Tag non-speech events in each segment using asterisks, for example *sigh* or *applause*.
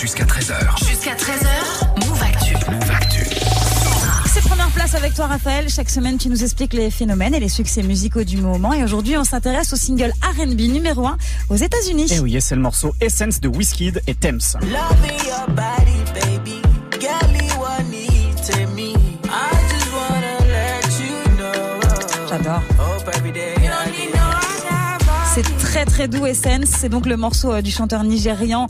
Jusqu'à 13h. Jusqu'à 13h, Move Actu. Move Actu. C'est première place avec toi Raphaël. Chaque semaine tu nous expliques les phénomènes et les succès musicaux du moment. Et aujourd'hui on s'intéresse au single R&B numéro 1 aux États-Unis. Et oui, et c'est le morceau Essence de Wizkid et Thames. Loving your body, très très doux Essence. C'est donc le morceau euh, du chanteur nigérian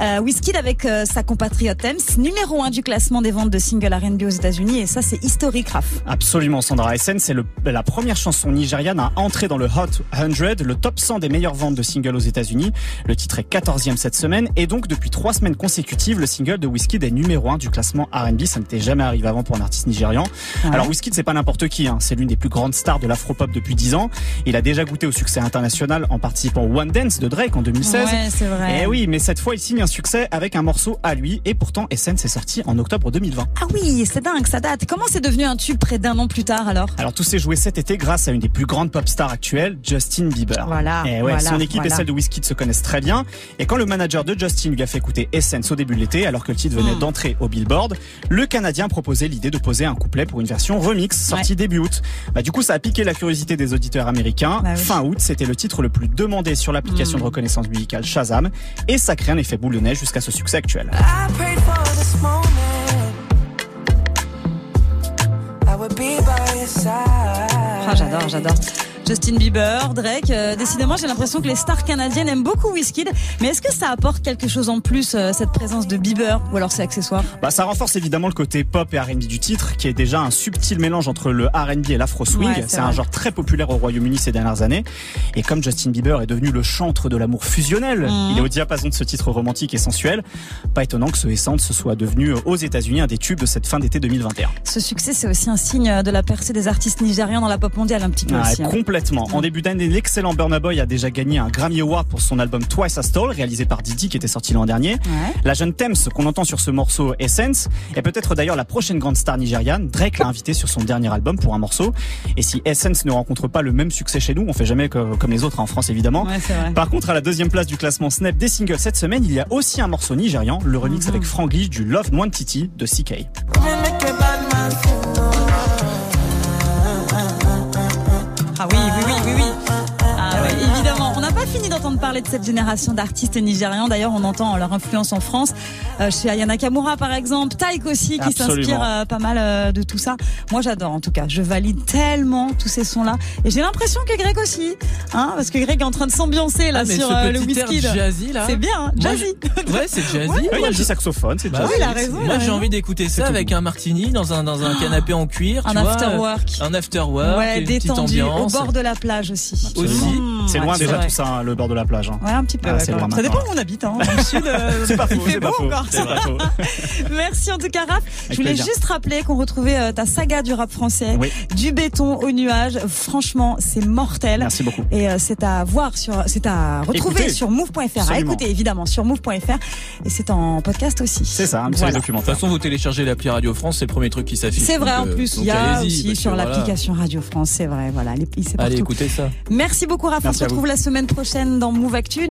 euh, Wizkid avec euh, sa compatriote Thames, numéro 1 du classement des ventes de singles R&B aux États-Unis. Et ça c'est historique, Raph. Absolument, Sandra. Essence, c'est la première chanson nigériane à entrer dans le Hot 100, le top 100 des meilleures ventes de singles aux États-Unis. Le titre est 14e cette semaine et donc depuis trois semaines consécutives, le single de Wizkid est numéro 1 du classement R&B. Ça n'était jamais arrivé avant pour un artiste nigérian. Ouais. Alors Wizkid, c'est pas n'importe qui. Hein. C'est l'une des plus grandes stars de l'afropop depuis 10 ans. Il a déjà goûté au succès international en participant au One Dance de Drake en 2016. Ouais, c'est vrai. Eh oui, mais cette fois, il signe un succès avec un morceau à lui. Et pourtant, Essence est sorti en octobre 2020. Ah oui, c'est dingue, ça date. Comment c'est devenu un tube près d'un an plus tard alors? Alors tout s'est joué cet été grâce à une des plus grandes pop stars actuelles, Justin Bieber. Voilà, Et ouais, voilà, son équipe voilà. et celle de Wizkid se connaissent très bien. Et quand le manager de Justin lui a fait écouter Essence au début de l'été, alors que le titre venait Hmm. d'entrer au Billboard, le Canadien proposait l'idée de poser un couplet pour une version remix sortie début août. Bah du coup, ça a piqué la curiosité des auditeurs américains. Bah oui. Fin août, c'était le titre le plus demandé sur l'application Hmm. de reconnaissance musicale Shazam, et ça crée un effet boule de neige jusqu'à ce succès actuel. Ah, j'adore, j'adore. Justin Bieber, Drake. euh, décidément, j'ai l'impression que les stars canadiennes aiment beaucoup Wizkid. Mais est-ce que ça apporte quelque chose en plus, euh, cette présence de Bieber Ou alors c'est accessoire? Bah, ça renforce évidemment le côté pop et R&B du titre, qui est déjà un subtil mélange entre le R&B et l'afro swing. Ouais, c'est un genre très populaire au Royaume-Uni ces dernières années. Et comme Justin Bieber est devenu le chantre de l'amour fusionnel, Mhm. il est au diapason de ce titre romantique et sensuel. Pas étonnant que ce Essence se soit devenu euh, aux États-Unis un des tubes de cette fin d'été 2021. Ce succès, c'est aussi un signe de la percée des artistes nigérians dans la pop mondiale, un petit peu Ah, aussi. hein. complètement. En début d'année, l'excellent Burna Boy a déjà gagné un Grammy Award pour son album Twice as Tall, réalisé par Didi, qui était sorti l'an dernier. Ouais. La jeune Thames qu'on entend sur ce morceau Essence est peut-être d'ailleurs la prochaine grande star nigériane. Drake l'a invité sur son dernier album pour un morceau. Et si Essence ne rencontre pas le même succès chez nous, on fait jamais que- comme les autres hein, en France évidemment. Ouais. Par contre, à la deuxième place du classement Snap des singles cette semaine, il y a aussi un morceau nigérian, le remix Mhm. avec Franglish du Love Nwantiti de CK. Parler de cette génération d'artistes nigérians. D'ailleurs, on entend leur influence en France. Euh, chez Ayana Kamura, par exemple. Taïk aussi, qui s'inspire euh, pas mal euh, de tout ça. Moi, j'adore, en tout cas. Je valide tellement tous ces sons-là. Et j'ai l'impression que Greg aussi. Hein, parce que Greg est en train de s'ambiancer, là, Ah, sur ce euh, le whisky. jazzy là. C'est bien, hein, Moi, jazzy. je- Ouais, c'est jazzy. Ouais, il y a je- saxophone, c'est Bah jazzy. oui, il a raison, Moi, j'ai envie d'écouter ça avec un martini dans un dans un canapé en cuir, Un tu vois, after euh, work. un after work, ouais, une petite détendu, au bord de la plage aussi. Aussi. C'est loin déjà tout ça, hein, le bord de la plage. Hein. Ouais, un petit peu. Ah. Ça maintenant. dépend où on habite. Hein. Dans le sud, euh, *laughs* C'est pas faux, il fait c'est beau pas faux. encore. *laughs* Merci en tout cas, Raph. Je voulais plaisir. juste rappeler qu'on retrouvait euh, ta saga du rap français, Oui. du béton au nuage. Franchement, c'est mortel. Merci beaucoup. Et euh, c'est à voir sur, c'est à retrouver Écoutez. sur move.fr. À écouter évidemment sur move.fr. Et c'est en podcast aussi. C'est ça, une série Voilà. De documentaire. toute façon, vous téléchargez l'appli Radio France, c'est le premier truc qui s'affiche. C'est vrai en donc, plus. Il y a aussi sur voilà. l'application Radio France. C'est vrai. Voilà. les- C'est Allez, écoutez ça. Merci beaucoup, Raph. On se retrouve la semaine prochaine dans Move Actu.